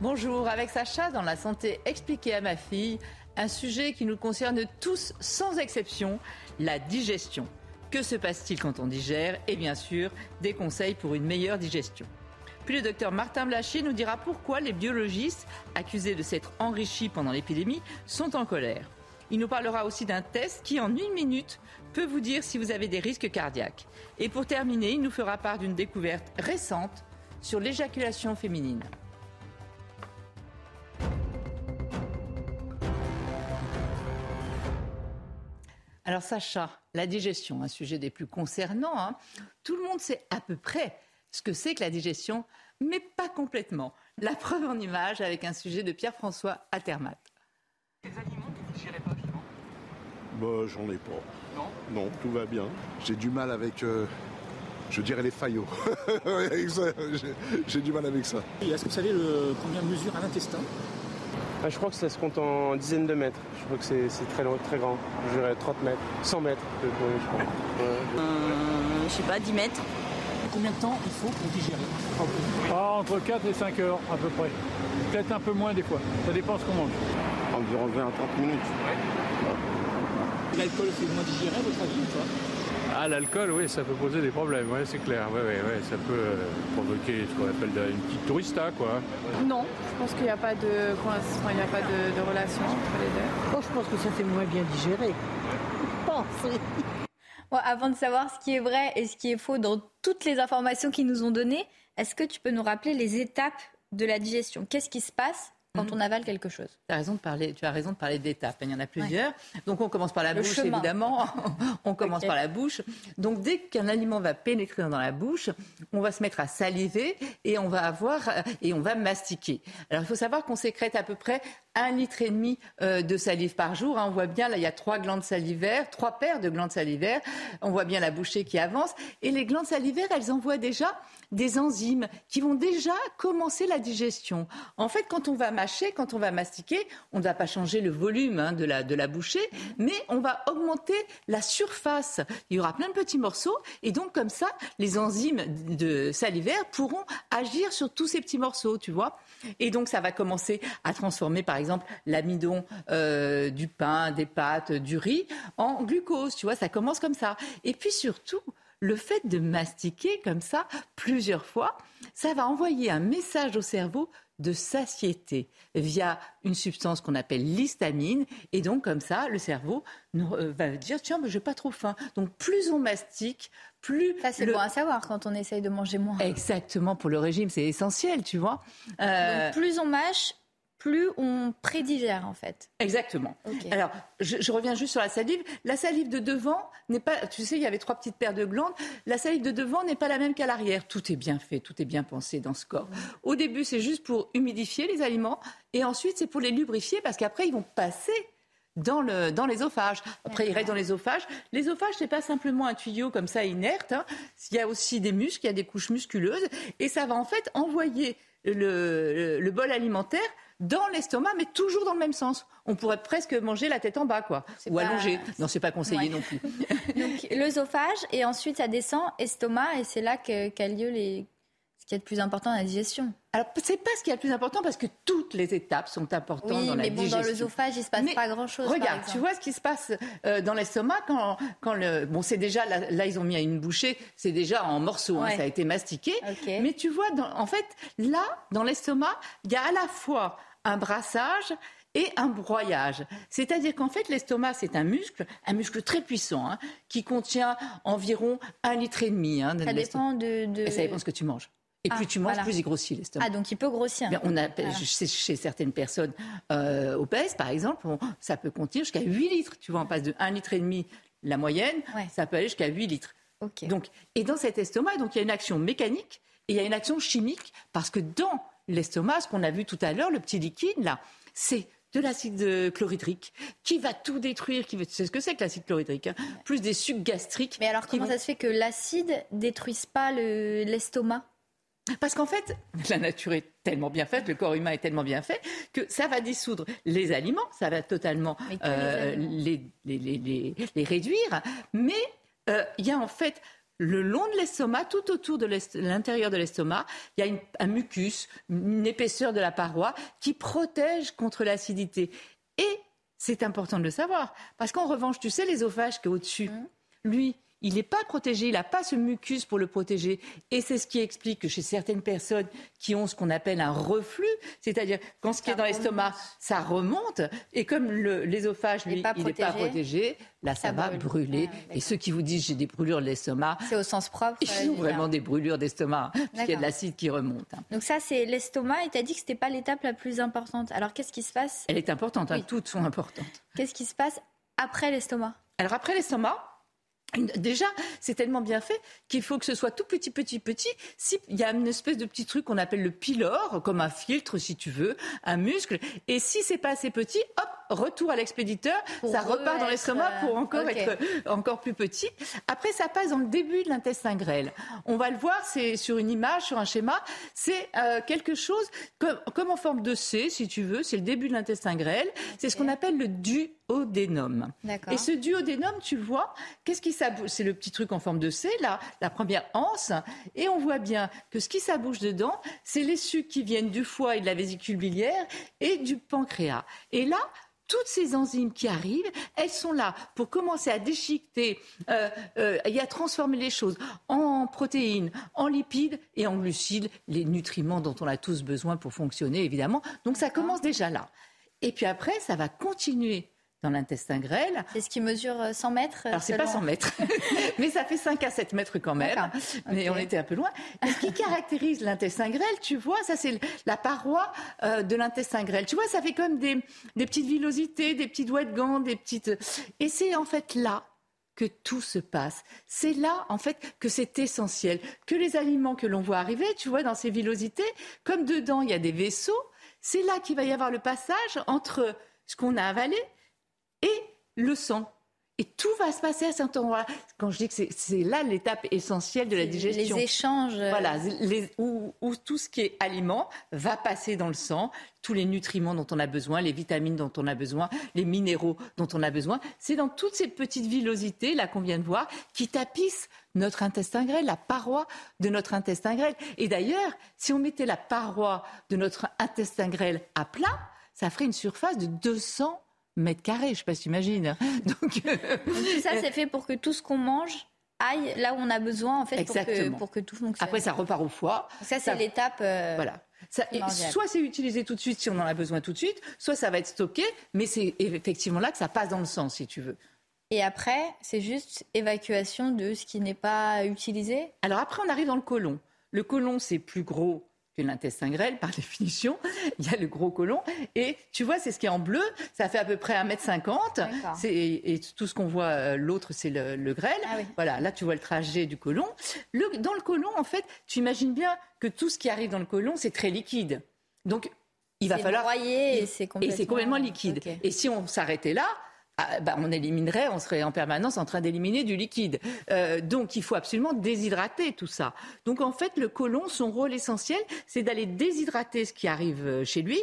Bonjour, avec Sacha dans la santé expliquée à ma fille, un sujet qui nous concerne tous sans exception, la digestion. Que se passe-t-il quand on digère Et bien sûr, des conseils pour une meilleure digestion. Puis le docteur Martin Blachier nous dira pourquoi les biologistes, accusés de s'être enrichis pendant l'épidémie, sont en colère. Il nous parlera aussi d'un test qui, en une minute, peut vous dire si vous avez des risques cardiaques. Et pour terminer, il nous fera part d'une découverte récente sur l'éjaculation féminine. Alors Sacha, la digestion, un sujet des plus concernants. hein. Tout le monde sait à peu près ce que c'est que la digestion, mais pas complètement. La preuve en image avec un sujet de Pierre-François Altermat. Bah, j'en ai pas. Non? Non, tout va bien. J'ai du mal avec, euh, je dirais, les faillots. J'ai du mal avec ça. Est-ce que vous savez le, combien mesure un intestin Ah, je crois que ça se compte en dizaines de mètres. Je crois que c'est c'est très, long- très grand. Je dirais 30 mètres, 100 mètres, euh, je crois. Ouais. Euh, je sais pas, 10 mètres. Combien de temps il faut pour digérer Ah, entre 4 et 5 heures à peu près. Peut-être un peu moins des fois. Ça dépend ce qu'on mange. Environ 20 à 30 minutes. L'alcool fait moins digérer votre avis ou pas? Ah, l'alcool, oui, ça peut poser des problèmes, ouais, c'est clair. Ouais, ouais, ouais, ça peut euh, provoquer ce qu'on appelle de- une petite tourista, quoi. Non, je pense qu'il n'y a pas de, il n'y a pas de, de relation entre les deux. Moi, je pense que ça fait moins bien digérer. Je pense, oui. Bon, avant de savoir ce qui est vrai et ce qui est faux dans toutes les informations qu'ils nous ont données, est-ce que tu peux nous rappeler les étapes de la digestion? Qu'est-ce qui se passe quand on avale quelque chose Tu as raison de parler, tu as raison de parler d'étapes. Il y en a plusieurs. Donc on commence par la Le bouche chemin. évidemment. on commence par la bouche. Donc dès qu'un aliment va pénétrer dans la bouche, on va se mettre à saliver et on va avoir euh, et on va mastiquer. Alors il faut savoir qu'on sécrète à peu près un litre et demi euh, de salive par jour. hein. On voit bien là il y a trois glandes salivaires, trois paires de glandes salivaires. On voit bien la bouchée qui avance et les glandes salivaires elles envoient déjà des enzymes qui vont déjà commencer la digestion. En fait, quand on va mâcher, quand on va mastiquer, on ne va pas changer le volume hein, de, la, de la bouchée, mais on va augmenter la surface. Il y aura plein de petits morceaux et donc comme ça, les enzymes de salivaires pourront agir sur tous ces petits morceaux, tu vois. Et donc ça va commencer à transformer, par exemple, l'amidon euh, du pain, des pâtes, du riz en glucose, tu vois. Ça commence comme ça. Et puis surtout, le fait de mastiquer comme ça plusieurs fois, ça va envoyer un message au cerveau de satiété via une substance qu'on appelle l'histamine. Et donc, comme ça, le cerveau nous, euh, va dire Tiens, mais j'ai pas trop faim. Donc, plus on mastique, plus. Ça, c'est le- bon à savoir quand on essaye de manger moins. Exactement, pour le régime, c'est essentiel, tu vois. Euh, Donc, plus on mâche, plus on prédigère, en fait. Exactement. Alors, je, je reviens juste sur la salive. La salive de devant n'est pas, tu sais, il y avait trois petites paires de glandes. La salive de devant n'est pas la même qu'à l'arrière. Tout est bien fait, tout est bien pensé dans ce corps. Au début, c'est juste pour humidifier les aliments, et ensuite, c'est pour les lubrifier parce qu'après, ils vont passer dans le dans l'ésophage. Après, ils restent dans l'ésophage. L'ésophage, c'est pas simplement un tuyau comme ça inerte. hein. Il y a aussi des muscles, il y a des couches musculeuses, et ça va en fait envoyer le, le- le bol alimentaire dans l'estomac, mais toujours dans le même sens. On pourrait presque manger la tête en bas, quoi, ou pas- allongé. Non, c'est pas conseillé Ouais. non plus. Donc, l'œsophage, et ensuite, ça descend, estomac, et c'est là qu'a lieu les... ce qui est le plus important dans la digestion. Alors, c'est pas ce qui est le plus important parce que toutes les étapes sont importantes Oui, dans la mais bon, digestion. dans l'œsophage, il se passe Mais pas grand-chose. Regarde, tu vois ce qui se passe euh, dans l'estomac quand, quand le. Bon, c'est déjà. Là, là, ils ont mis à une bouchée, c'est déjà en morceaux, hein, ça a été mastiqué. Ok. Mais tu vois, dans- en fait, là, dans l'estomac, il y a à la fois un brassage et un broyage. C'est-à-dire qu'en fait, l'estomac, c'est un muscle, un muscle très puissant, hein, qui contient environ un litre et demi. hein, de Ça dépend de. de- ça dépend ce que tu manges. Et Ah, plus tu manges, voilà. plus il grossit l'estomac. Ah, donc il peut grossir. Bien, on a, Voilà. chez, chez certaines personnes euh, obèses, par exemple, on- ça peut contenir jusqu'à 8 litres. Tu vois, on passe de 1 litre et demi la moyenne, Ouais. ça peut aller jusqu'à 8 litres. Ok. Donc, et dans cet estomac, donc il y a une action mécanique Et il y a une action chimique parce que dans l'estomac, ce qu'on a vu tout à l'heure, le petit liquide là, c'est de l'acide chlorhydrique qui va tout détruire. Qui... C'est ce que c'est que l'acide chlorhydrique, hein. plus des sucs gastriques. Mais alors comment vont- ça se fait que l'acide détruise pas le- l'estomac? Parce qu'en fait, la nature est tellement bien faite, le corps humain est tellement bien fait, que ça va dissoudre les aliments, ça va totalement euh, les, les- les- les- les réduire. Mais euh, il y a en fait le long de l'estomac, tout autour de l'intérieur de l'estomac, il y a une- un mucus, une épaisseur de la paroi qui protège contre l'acidité. Et c'est important de le savoir, parce qu'en revanche, tu sais, l'ésophage qui est au-dessus, Mmh. lui, il n'est pas protégé, il n'a pas ce mucus pour le protéger. Et c'est ce qui explique que chez certaines personnes qui ont ce qu'on appelle un reflux, c'est-à-dire quand ce qui est dans l'estomac, ça remonte, et comme l'ésophage, lui, pas il n'est pas protégé, là, ça, ça va brûle. brûler. Ah, et ceux qui vous disent j'ai des brûlures de l'estomac, C'est au sens propre. ils euh, ont vraiment des brûlures d'estomac, hein, puisqu'il y a de l'acide qui remonte. hein. Donc ça, c'est l'estomac. Et tu as dit que c'était pas l'étape la plus importante. Alors qu'est-ce qui se passe? Elle est importante, hein, Oui. toutes sont importantes. Qu'est-ce qui se passe après l'estomac? Alors après l'estomac, déjà, c'est tellement bien fait qu'il faut que ce soit tout petit, petit, petit. Si il y a une espèce de petit truc qu'on appelle le pylore, comme un filtre, si tu veux, un muscle. Et si c'est pas assez petit, hop, retour à l'expéditeur, ça repart dans l'estomac euh, pour encore être encore plus petit. Après, ça passe dans le début de l'intestin grêle. On va le voir, c'est sur une image, sur un schéma. C'est euh, quelque chose comme, comme en forme de C, si tu veux. C'est le début de l'intestin grêle. C'est ce qu'on appelle le duodénum. Et ce duodénum, tu le vois, qu'est-ce qui s'abouche C'est le petit truc en forme de C, là, la première anse. Et on voit bien que ce qui s'abouche dedans, c'est les sucs qui viennent du foie et de la vésicule biliaire et du pancréas. Et là, toutes ces enzymes qui arrivent, elles sont là pour commencer à déchiqueter euh, euh, et à transformer les choses en protéines, en lipides et en glucides, les nutriments dont on a tous besoin pour fonctionner, évidemment. Donc ça commence déjà là. Et puis après, ça va continuer dans l'intestin grêle. C'est ce qui mesure euh, 100 mètres Alors, c'est pas selon- 100 mètres, mais ça fait 5 à 7 mètres quand même. Mais on était un peu loin. Et ce qui caractérise l'intestin grêle, tu vois, ça c'est la paroi euh, de l'intestin grêle. Tu vois, ça fait comme des, des petites villosités, des petits doigts de gants, des petites. Et c'est en fait là que tout se passe. C'est là, en fait, que c'est essentiel. Que les aliments que l'on voit arriver, tu vois, dans ces villosités, comme dedans il y a des vaisseaux, c'est là qu'il va y avoir le passage entre ce qu'on a avalé et le sang. Et tout va se passer à cet endroit-là. Quand je dis que c'est- là l'étape essentielle de la digestion. Les échanges. euh, Voilà, les- où, où tout ce qui est aliment va passer dans le sang, tous les nutriments dont on a besoin, les vitamines dont on a besoin, les minéraux dont on a besoin. C'est dans toutes ces petites villosités là qu'on vient de voir qui tapissent notre intestin grêle, la paroi de notre intestin grêle. Et d'ailleurs, si on mettait la paroi de notre intestin grêle à plat, ça ferait une surface de 200 mètres carrés. Je ne sais pas si tu imagines. Donc, euh, tout ça, c'est fait pour que tout ce qu'on mange aille là où on a besoin, en fait, pour que, Exactement. pour que tout fonctionne. après, ça repart au foie. ça, c'est ça- l'étape. euh, Voilà. Ça- soit c'est utilisé tout de suite si on en a besoin tout de suite, soit ça va être stocké, mais c'est effectivement là que ça passe dans le sang, si tu veux. Et après, c'est juste évacuation de ce qui n'est pas utilisé? Alors après, on arrive dans le côlon. Le côlon, c'est plus gros que l'intestin grêle, par définition. Il y a le gros côlon. Et tu vois, c'est ce qui est en bleu. Ça fait à peu près 1m50. D'accord. C'est- Et tout ce qu'on voit, euh, l'autre, c'est le, le grêle. Ah oui. Voilà, là, tu vois le trajet du côlon. Le- dans le côlon, en fait, tu imagines bien que tout ce qui arrive dans le côlon, c'est très liquide. Donc, il va C'est falloir... broyé et c'est complètement, liquide. Et si on s'arrêtait là, ah, bah, on éliminerait, on serait en permanence en train d'éliminer du liquide. Euh, donc il faut absolument déshydrater tout ça. Donc en fait, le côlon, son rôle essentiel, c'est d'aller déshydrater ce qui arrive euh, chez lui.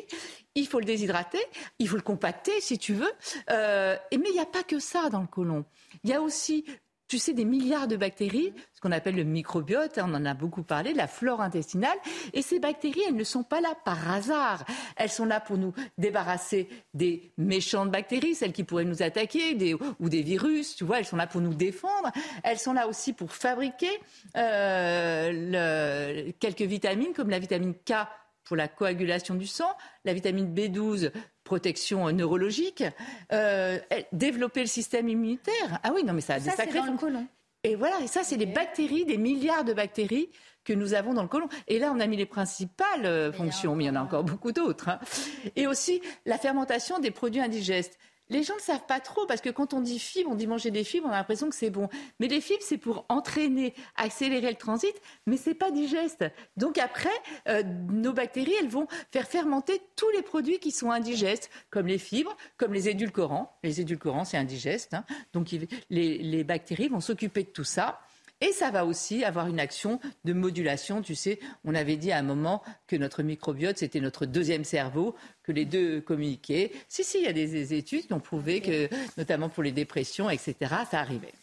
Il faut le déshydrater, il faut le compacter si tu veux. Euh, mais il n'y a pas que ça dans le côlon. Il y a aussi tu sais, des milliards de bactéries, ce qu'on appelle le microbiote, hein, on en a beaucoup parlé, la flore intestinale. Et ces bactéries, elles ne sont pas là par hasard. Elles sont là pour nous débarrasser des méchantes bactéries, celles qui pourraient nous attaquer, ou des virus, tu vois, elles sont là pour nous défendre. Elles sont là aussi pour fabriquer euh, quelques vitamines, comme la vitamine K pour la coagulation du sang, la vitamine B12 protection neurologique, euh, développer le système immunitaire. Ah oui, non mais ça a des Ça, c'est sacrés dans le côlon. Et voilà, et ça c'est les bactéries, des milliards de bactéries que nous avons dans le côlon. Et là, on a mis les principales euh, fonctions, mais il y en a encore beaucoup d'autres. hein. Et aussi la fermentation des produits indigestes. Les gens ne savent pas trop parce que quand on dit fibres, on dit manger des fibres, on a l'impression que c'est bon. Mais les fibres, c'est pour entraîner, accélérer le transit, mais c'est pas digeste. Donc après, euh, nos bactéries, elles vont faire fermenter tous les produits qui sont indigestes, comme les fibres, comme les édulcorants. Les édulcorants, c'est indigeste. hein. Donc les, les bactéries vont s'occuper de tout ça. Et ça va aussi avoir une action de modulation. Tu sais, on avait dit à un moment que notre microbiote, c'était notre deuxième cerveau, que les deux communiquaient. Si, si, il y a des, des études qui ont prouvé que, notamment pour les dépressions, etc., ça arrivait.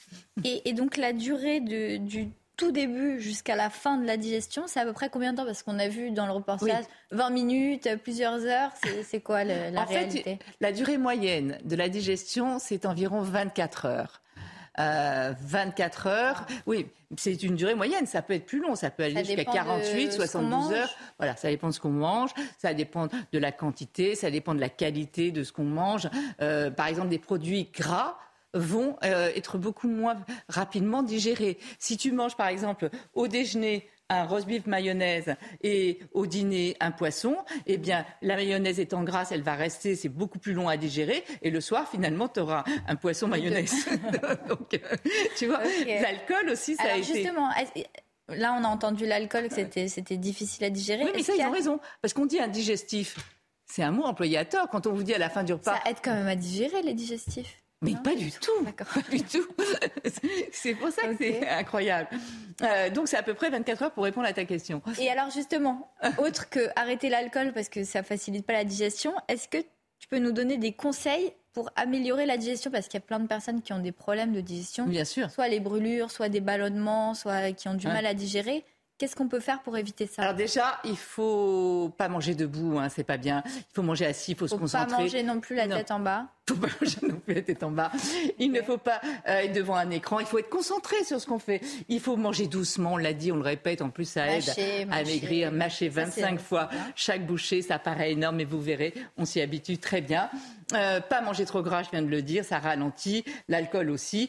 Et, et donc la durée de- du tout début jusqu'à la fin de la digestion, c'est à peu près combien de temps? Parce qu'on a vu dans le reportage 20 minutes, plusieurs heures. C'est c'est quoi le- la en réalité? fait, la durée moyenne de la digestion, c'est environ 24 heures. Euh, 24 heures, oui, c'est une durée moyenne. Ça peut être plus long, ça peut aller jusqu'à dépend de 48, ce qu'on 72 mange. heures. Voilà, ça dépend de ce qu'on mange, ça dépend de la quantité, ça dépend de la qualité de ce qu'on mange. Euh, par exemple, des produits gras vont euh, être beaucoup moins rapidement digérés. Si tu manges, par exemple, au déjeuner un roast beef mayonnaise et au dîner un poisson, eh bien la mayonnaise étant grasse, elle va rester, c'est beaucoup plus long à digérer et le soir finalement tu auras un poisson mayonnaise. Donc euh, tu vois, l'alcool aussi ça a été justement, là on a entendu l'alcool que c'était difficile à digérer. Oui, mais ça ils a- ont raison parce qu'on dit un digestif. C'est un mot employé à tort quand on vous dit à la fin du repas. Ça aide quand même à digérer les digestifs. Mais Non pas du tout, pas du tout. c'est pour ça que c'est incroyable. Euh, donc c'est à peu près 24 heures pour répondre à ta question. Et alors justement, autre que arrêter l'alcool parce que ça facilite pas la digestion, est-ce que tu peux nous donner des conseils pour améliorer la digestion? Parce qu'il y a plein de personnes qui ont des problèmes de digestion, Bien sûr. soit les brûlures, soit des ballonnements, soit qui ont du Ouais. mal à digérer. Qu'est-ce qu'on peut faire pour éviter ça? Alors déjà, il faut pas manger debout, hein, c'est pas bien. Il faut manger assis, il faut, se Faut pas concentrer. manger non plus la Non. tête en bas. Il faut pas manger non plus la tête en bas. Il ne faut pas euh, être devant un écran. Il faut être concentré sur ce qu'on fait. Il faut manger doucement. On l'a dit, on le répète. En plus, ça aide à mâcher. maigrir. Mâcher Ça, c'est 25 fois bien. chaque bouchée. Ça paraît énorme, mais vous verrez, on s'y habitue très bien. Euh, pas manger trop gras, je viens de le dire, ça ralentit. L'alcool aussi.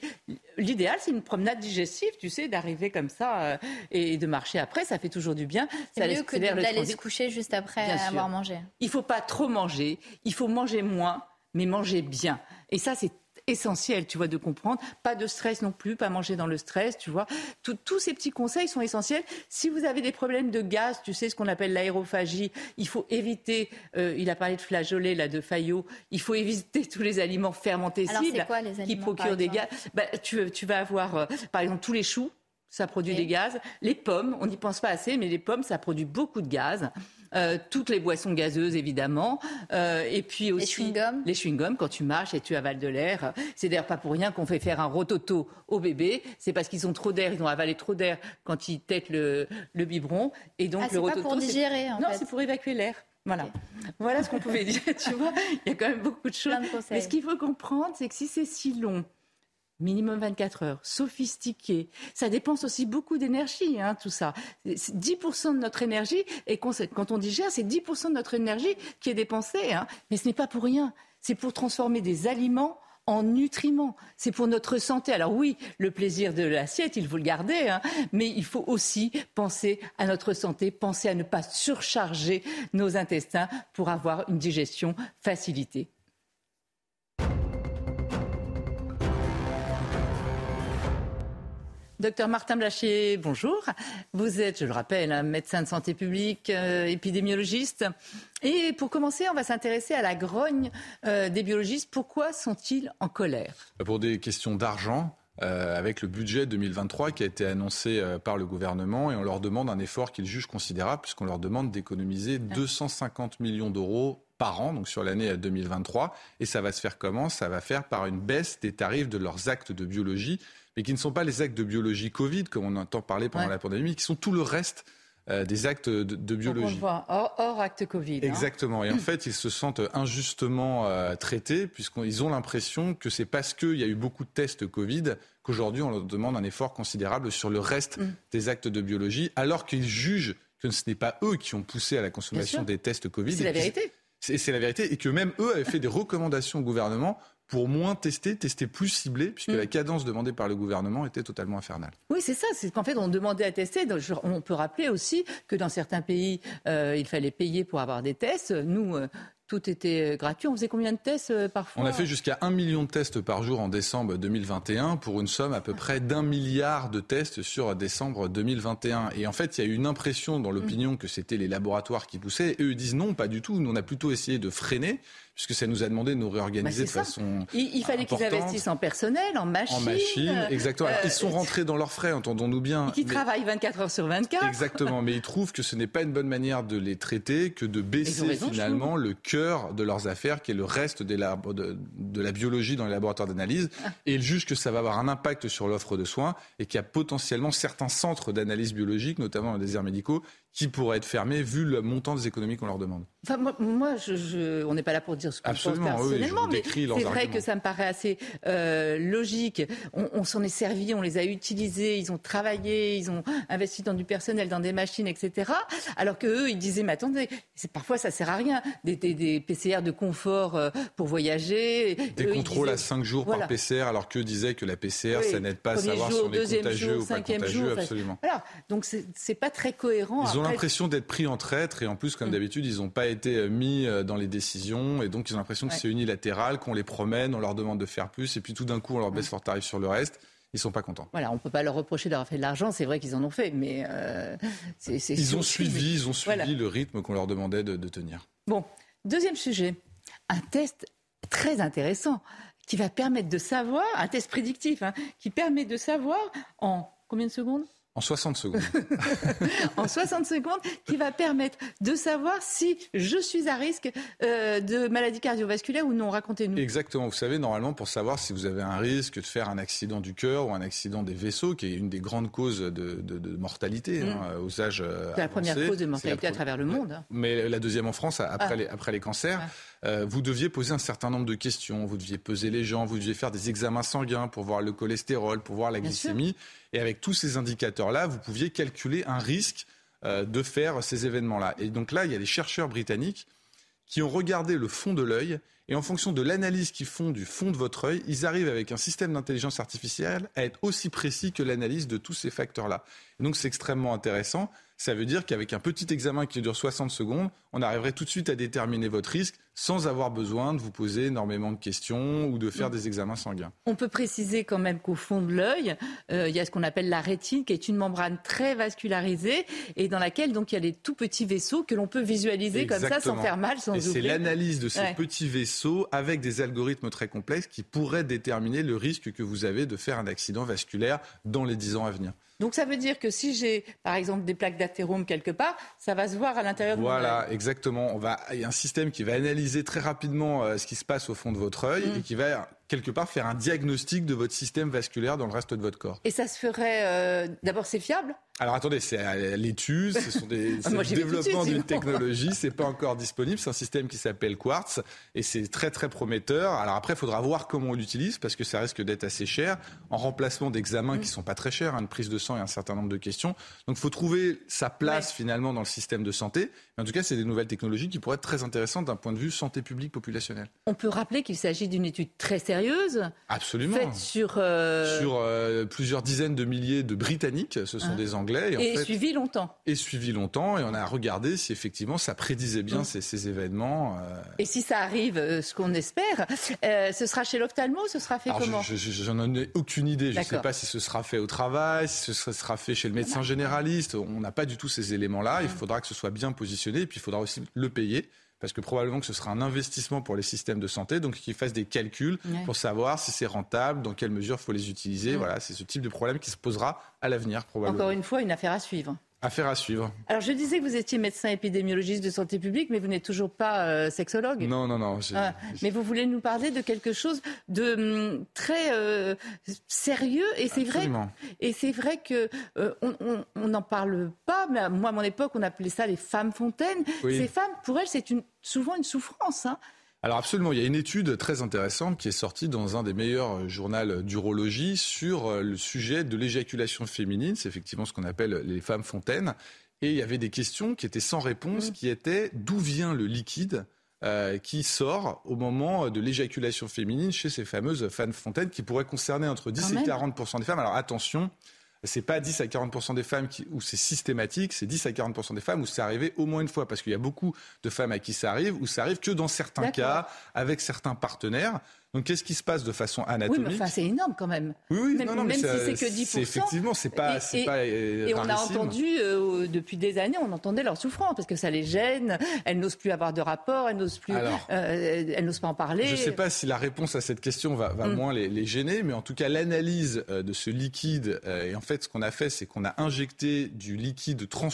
L'idéal, c'est une promenade digestive, tu sais, d'arriver comme ça euh, et de marcher après. Ça fait toujours du bien. C'est mieux que d'aller se coucher juste après Bien sûr. avoir mangé. Il faut pas trop manger, il faut manger moins, mais manger bien. Et ça, c'est essentiel, tu vois, de comprendre. Pas de stress non plus, pas manger dans le stress, tu vois. Tout- tous ces petits conseils sont essentiels. Si vous avez des problèmes de gaz, tu sais ce qu'on appelle l'aérophagie, il faut éviter, euh, il a parlé de flageolets, là, de Fayot, il faut éviter tous les aliments fermentés Alors, c'est quoi, les qui procurent des gaz. Bah, tu, tu vas avoir, euh, par exemple, tous les choux, ça produit des gaz. Les pommes, on n'y pense pas assez, mais les pommes, ça produit beaucoup de gaz. Euh, toutes les boissons gazeuses, évidemment. Euh, et puis aussi chewing-gums. les chewing-gums, quand tu marches et tu avales de l'air. C'est d'ailleurs pas pour rien qu'on fait faire un rototo au bébé. C'est parce qu'ils ont trop d'air, ils ont avalé trop d'air quand ils têtent le, le biberon. Et donc Ah, le c'est pas rototo. pour digérer, en Non, c'est pour évacuer l'air. Voilà. Voilà ce qu'on pouvait dire. Tu vois, il y a quand même beaucoup de choses. De. Mais ce qu'il faut comprendre, c'est que si c'est si long, minimum 24 heures, sophistiqué. Ça dépense aussi beaucoup d'énergie, hein, tout ça. C'est 10% de notre énergie, et quand on digère, c'est 10% de notre énergie qui est dépensée. hein. Mais ce n'est pas pour rien. C'est pour transformer des aliments en nutriments. C'est pour notre santé. Alors oui, le plaisir de l'assiette, il faut le garder, hein, mais il faut aussi penser à notre santé, penser à ne pas surcharger nos intestins pour avoir une digestion facilitée. Docteur Martin Blachier, bonjour. Vous êtes, je le rappelle, un médecin de santé publique, euh, épidémiologiste. Et pour commencer, on va s'intéresser à la grogne euh, des biologistes. Pourquoi sont-ils en colère? Pour des questions d'argent, euh, avec le budget 2023 qui a été annoncé euh, par le gouvernement, et on leur demande un effort qu'ils jugent considérable, puisqu'on leur demande d'économiser 250 millions d'euros par an, donc sur l'année 2023. Et ça va se faire comment? Ça va faire par une baisse des tarifs de leurs actes de biologie, mais qui ne sont pas les actes de biologie Covid, comme on entend parler pendant Ouais. la pandémie, qui sont tout le reste euh, des actes de, de Donc, on biologie. voit, hors, hors acte Covid. hein. Exactement. Et en fait, ils se sentent injustement euh, traités puisqu'ils ont l'impression que c'est parce qu'il y a eu beaucoup de tests Covid qu'aujourd'hui on leur demande un effort considérable sur le reste Mm. des actes de biologie, alors qu'ils jugent que ce n'est pas eux qui ont poussé à la consommation des tests Covid. C'est la vérité. C'est la vérité. Et que même eux avaient fait des recommandations au gouvernement pour moins tester, tester plus ciblé, puisque Mm. la cadence demandée par le gouvernement était totalement infernale. Oui, c'est ça. C'est qu'en fait, on demandait à tester. On peut rappeler aussi que dans certains pays, euh, il fallait payer pour avoir des tests. Nous, euh, tout était euh, gratuit. On faisait combien de tests euh, parfois On a fait jusqu'à un million de tests par jour en décembre 2021 pour une somme à peu près d'un milliard de tests sur décembre 2021. Et en fait, il y a eu une impression dans l'opinion que c'était les laboratoires qui poussaient. Et eux disent non, pas du tout. Nous, on a plutôt essayé de freiner puisque ça nous a demandé de nous réorganiser Bah, de ça. façon. Il, il fallait qu'ils investissent en personnel, en machines. En machine, exactement. Alors, euh, ils sont rentrés dans leurs frais, entendons-nous bien. Qui travaillent 24 heures sur 24. Exactement, mais ils trouvent que ce n'est pas une bonne manière de les traiter que de baisser raison, finalement le cœur de leurs affaires, qui est le reste des labo- de, de la biologie dans les laboratoires d'analyse. Ah. Et ils jugent que ça va avoir un impact sur l'offre de soins et qu'il y a potentiellement certains centres d'analyse biologique, notamment dans les déserts médicaux, qui pourraient être fermés vu le montant des économies qu'on leur demande. Enfin, moi, moi, je, je- on n'est pas là pour dire ce pense Absolument, oui, je personnellement, vous mais c'est vrai arguments. que ça me paraît assez euh, logique. On, on s'en est servi, on les a utilisés, ils ont travaillé, ils ont investi dans du personnel, dans des machines, etc. Alors que eux, ils disaient, mais attendez, parfois ça sert à rien. Des, des- des PCR de confort euh, pour voyager. Des Eux, contrôles à disaient- 5 jours Voilà. par PCR, alors qu'eux disaient que la PCR, Oui, ça n'aide pas à savoir jour, si on est contagieux jour, ou pas contagieux, jour, absolument. Voilà, donc c'est c'est pas très cohérent. Ils ont Après, l'impression d'être pris en traître et en plus, Mm. comme d'habitude, ils n'ont pas été euh, mis euh, dans les décisions et donc ils ont l'impression que Ouais. c'est unilatéral, qu'on les promène, on leur demande de faire plus et puis tout d'un coup on leur Mm. baisse leur tarif sur le reste. Ils sont pas contents. Voilà, on peut pas leur reprocher d'avoir fait de l'argent, c'est vrai qu'ils en ont fait, mais euh, c'est c'est Ils ont suivi, ils ont suivi Voilà. le rythme qu'on leur demandait de, de tenir. Bon, deuxième sujet, un test très intéressant qui va permettre de savoir, un test prédictif, hein, qui permet de savoir en combien de secondes? En 60 secondes. En 60 secondes, qui va permettre de savoir si je suis à risque euh, de maladie cardiovasculaire ou non. Racontez-nous. Exactement. Vous savez, normalement, pour savoir si vous avez un risque de faire un accident du cœur ou un accident des vaisseaux, qui est une des grandes causes de, de- de mortalité Mm. hein, aux âges euh, C'est la première cause de mortalité à travers le monde. mais la deuxième en France, après, Ah. les, après les cancers, euh, vous deviez poser un certain nombre de questions. Vous deviez peser les gens, vous deviez faire des examens sanguins pour voir le cholestérol, pour voir la Bien glycémie. Et avec tous ces indicateurs-là, vous pouviez calculer un risque euh, de faire ces événements-là. Et donc là, il y a des chercheurs britanniques qui ont regardé le fond de l'œil et en fonction de l'analyse qu'ils font du fond de votre œil, ils arrivent avec un système d'intelligence artificielle à être aussi précis que l'analyse de tous ces facteurs-là. Donc c'est extrêmement intéressant. Ça veut dire qu'avec un petit examen qui dure 60 secondes, on arriverait tout de suite à déterminer votre risque sans avoir besoin de vous poser énormément de questions ou de faire des examens sanguins. On peut préciser quand même qu'au fond de l'œil, euh, il y a ce qu'on appelle la rétine, qui est une membrane très vascularisée et dans laquelle donc il y a des tout petits vaisseaux que l'on peut visualiser comme ça sans faire mal, sans Et c'est l'analyse de ces Ouais. petits vaisseaux avec des algorithmes très complexes qui pourraient déterminer le risque que vous avez de faire un accident vasculaire dans les 10 ans à venir. Donc ça veut dire que si j'ai par exemple des plaques d'athérome quelque part, ça va se voir à l'intérieur de mon Voilà, exactement. On va, il y a un système qui va analyser très rapidement euh, ce qui se passe au fond de votre œil Mm. et qui va quelque part faire un diagnostic de votre système vasculaire dans le reste de votre corps. Et ça se ferait euh, d'abord c'est fiable Alors attendez, c'est à l'étude, ce sont des Ah, moi, le développement d'une technologie, c'est pas encore disponible, c'est un système qui s'appelle Quartz et c'est très très prometteur. Alors après, il faudra voir comment on l'utilise parce que ça risque d'être assez cher en remplacement d'examens Mm. qui sont pas très chers, hein, une prise de sang et un certain nombre de questions. Donc il faut trouver sa place finalement dans le système de santé. Mais en tout cas, c'est des nouvelles technologies qui pourraient être très intéressantes d'un point de vue santé publique populationnelle. On peut rappeler qu'il s'agit d'une étude très sérieuse Absolument. faite sur euh, Sur euh, plusieurs dizaines de milliers de Britanniques, ce sont Ah. des Anglais. Et, en et fait, suivi longtemps. et suivi longtemps et on a regardé si effectivement ça prédisait bien ces, ces événements. euh. Et si ça arrive, euh, ce qu'on espère, euh, ce sera chez l'ophtalmo, ce sera fait Alors, comment je- je- J'en ai aucune idée. Je ne sais pas si ce sera fait au travail, si ce sera fait chez le médecin généraliste. On n'a pas du tout ces éléments-là. Il faudra que ce soit bien positionné et puis il faudra aussi le payer. Parce que probablement que ce sera un investissement pour les systèmes de santé, donc qu'ils fassent des calculs Ouais. pour savoir si c'est rentable, dans quelle mesure il faut les utiliser. Voilà, c'est ce type de problème qui se posera à l'avenir probablement. Encore une fois, une affaire à suivre. Affaire à suivre. Alors je disais que vous étiez médecin épidémiologiste de santé publique, mais vous n'êtes toujours pas euh, sexologue. Non, non, non. Ah, mais vous voulez nous parler de quelque chose de hum, très euh, sérieux et c'est vrai et c'est vrai que euh, on- n'en parle pas mais moi à mon époque on appelait ça les femmes fontaines Oui. ces femmes pour elles c'est une souvent une souffrance hein. Alors absolument, il y a une étude très intéressante qui est sortie dans un des meilleurs euh, journaux d'urologie sur euh, le sujet de l'éjaculation féminine. C'est effectivement ce qu'on appelle les femmes fontaines. Et il y avait des questions qui étaient sans réponse, qui étaient d'où vient le liquide euh, qui sort au moment de l'éjaculation féminine chez ces fameuses femmes fontaines qui pourraient concerner entre 10 Quand et même. 40% des femmes. Alors attention, c'est pas 10 à 40 des femmes qui, où c'est systématique, c'est 10 à 40 des femmes où c'est arrivé au moins une fois. Parce qu'il y a beaucoup de femmes à qui ça arrive, où ça arrive que dans certains cas, avec certains partenaires. Donc, qu'est-ce qui se passe de façon anatomique Oui, mais enfin, c'est énorme quand même. Oui, oui, même, non, non, mais même si c'est que 10%. c'est effectivement, c'est pas- Et- c'est et- pas, euh, Et on a entendu, euh, depuis des années, on entendait leur souffrance parce que ça les gêne. Elles n'osent plus avoir de rapport, elles n'osent plus, Alors, euh, elles n'osent pas en parler. Je ne sais pas si la réponse à cette question va, va Mm. moins les, les gêner, mais en tout cas, l'analyse euh, de ce liquide, et en fait, ce qu'on a fait, c'est qu'on a injecté du liquide trans,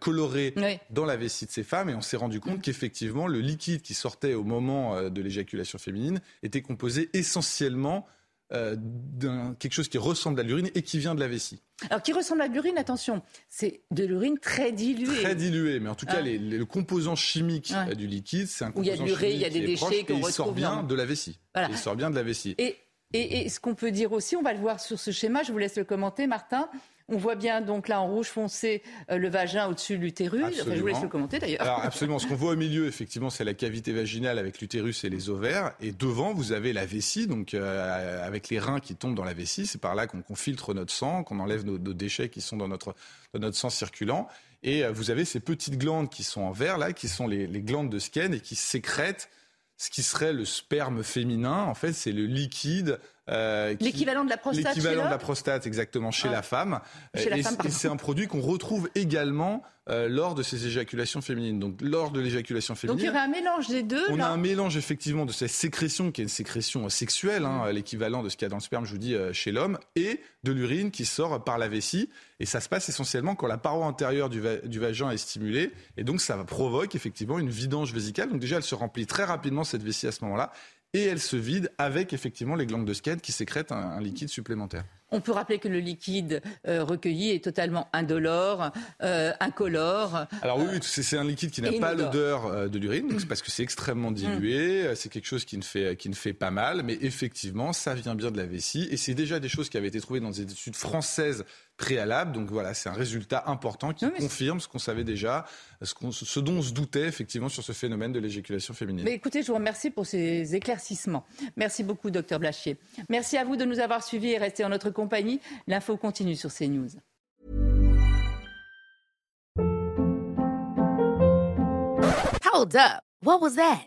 coloré Oui. dans la vessie de ces femmes, et on s'est rendu compte qu'effectivement, le liquide qui sortait au moment de l'éjaculation féminine était composé essentiellement euh, d'un quelque chose qui ressemble à l'urine et qui vient de la vessie. Alors, qui ressemble à de l'urine, attention, c'est de l'urine très diluée. Très dilué, mais en tout cas, Ah. les- les- le composant chimique euh, du liquide, c'est un Où il y a de composant l'urée, il y a des déchets qu'on et il sort retrouve bien de la vessie. Voilà. Il sort bien de la vessie. Et, et, et ce qu'on peut dire aussi, on va le voir sur ce schéma, je vous laisse le commenter, Martin. On voit bien donc là en rouge foncé euh, le vagin au-dessus de l'utérus. Enfin, je vous laisse le commenter d'ailleurs. Alors absolument, ce qu'on voit au milieu, effectivement, c'est la cavité vaginale avec l'utérus et les ovaires. Et devant, vous avez la vessie, donc euh, avec les reins qui tombent dans la vessie. C'est par là qu'on filtre notre sang, qu'on enlève nos, nos déchets qui sont dans notre, dans notre sang circulant. Et euh, vous avez ces petites glandes qui sont en vert, là, qui sont les, les glandes de Skene et qui sécrètent ce qui serait le sperme féminin. En fait, c'est le liquide. Euh, qui- L'équivalent de la prostate L'équivalent de la prostate, exactement, chez Ah. la femme. Chez la et femme, et pardon. c'est un produit qu'on retrouve également euh, lors de ces éjaculations féminines. Donc, lors de l'éjaculation Donc féminine. il y aurait un mélange des deux. On là. a un mélange effectivement de cette sécrétion qui est une sécrétion euh, sexuelle, hein, l'équivalent de ce qu'il y a dans le sperme, je vous dis, euh, chez l'homme, et de l'urine qui sort par la vessie. Et ça se passe essentiellement quand la paroi antérieure du, va- du vagin est stimulée. Et donc ça provoque effectivement une vidange vésicale. Donc déjà, elle se remplit très rapidement cette vessie à ce moment-là. Et elle se vide avec effectivement les glandes de Skene qui sécrètent un, un liquide supplémentaire. On peut rappeler que le liquide euh, recueilli est totalement indolore, euh, incolore. Alors oui, oui, c'est un liquide qui n'a pas l'odeur euh, de l'urine, c'est parce que c'est extrêmement dilué, Mm. euh, c'est quelque chose qui ne, fait, qui ne fait pas mal, mais effectivement, ça vient bien de la vessie, et c'est déjà des choses qui avaient été trouvées dans des études françaises préalables, donc voilà, c'est un résultat important qui confirme ce qu'on savait déjà, ce, qu'on- ce dont on se doutait effectivement sur ce phénomène de l'éjaculation féminine. Mais écoutez, je vous remercie pour ces éclaircissements. Merci beaucoup, docteur Blachier. Merci à vous de nous avoir suivis et restés en notre compagnie. L'info continue sur CNews. Hold up. What was that?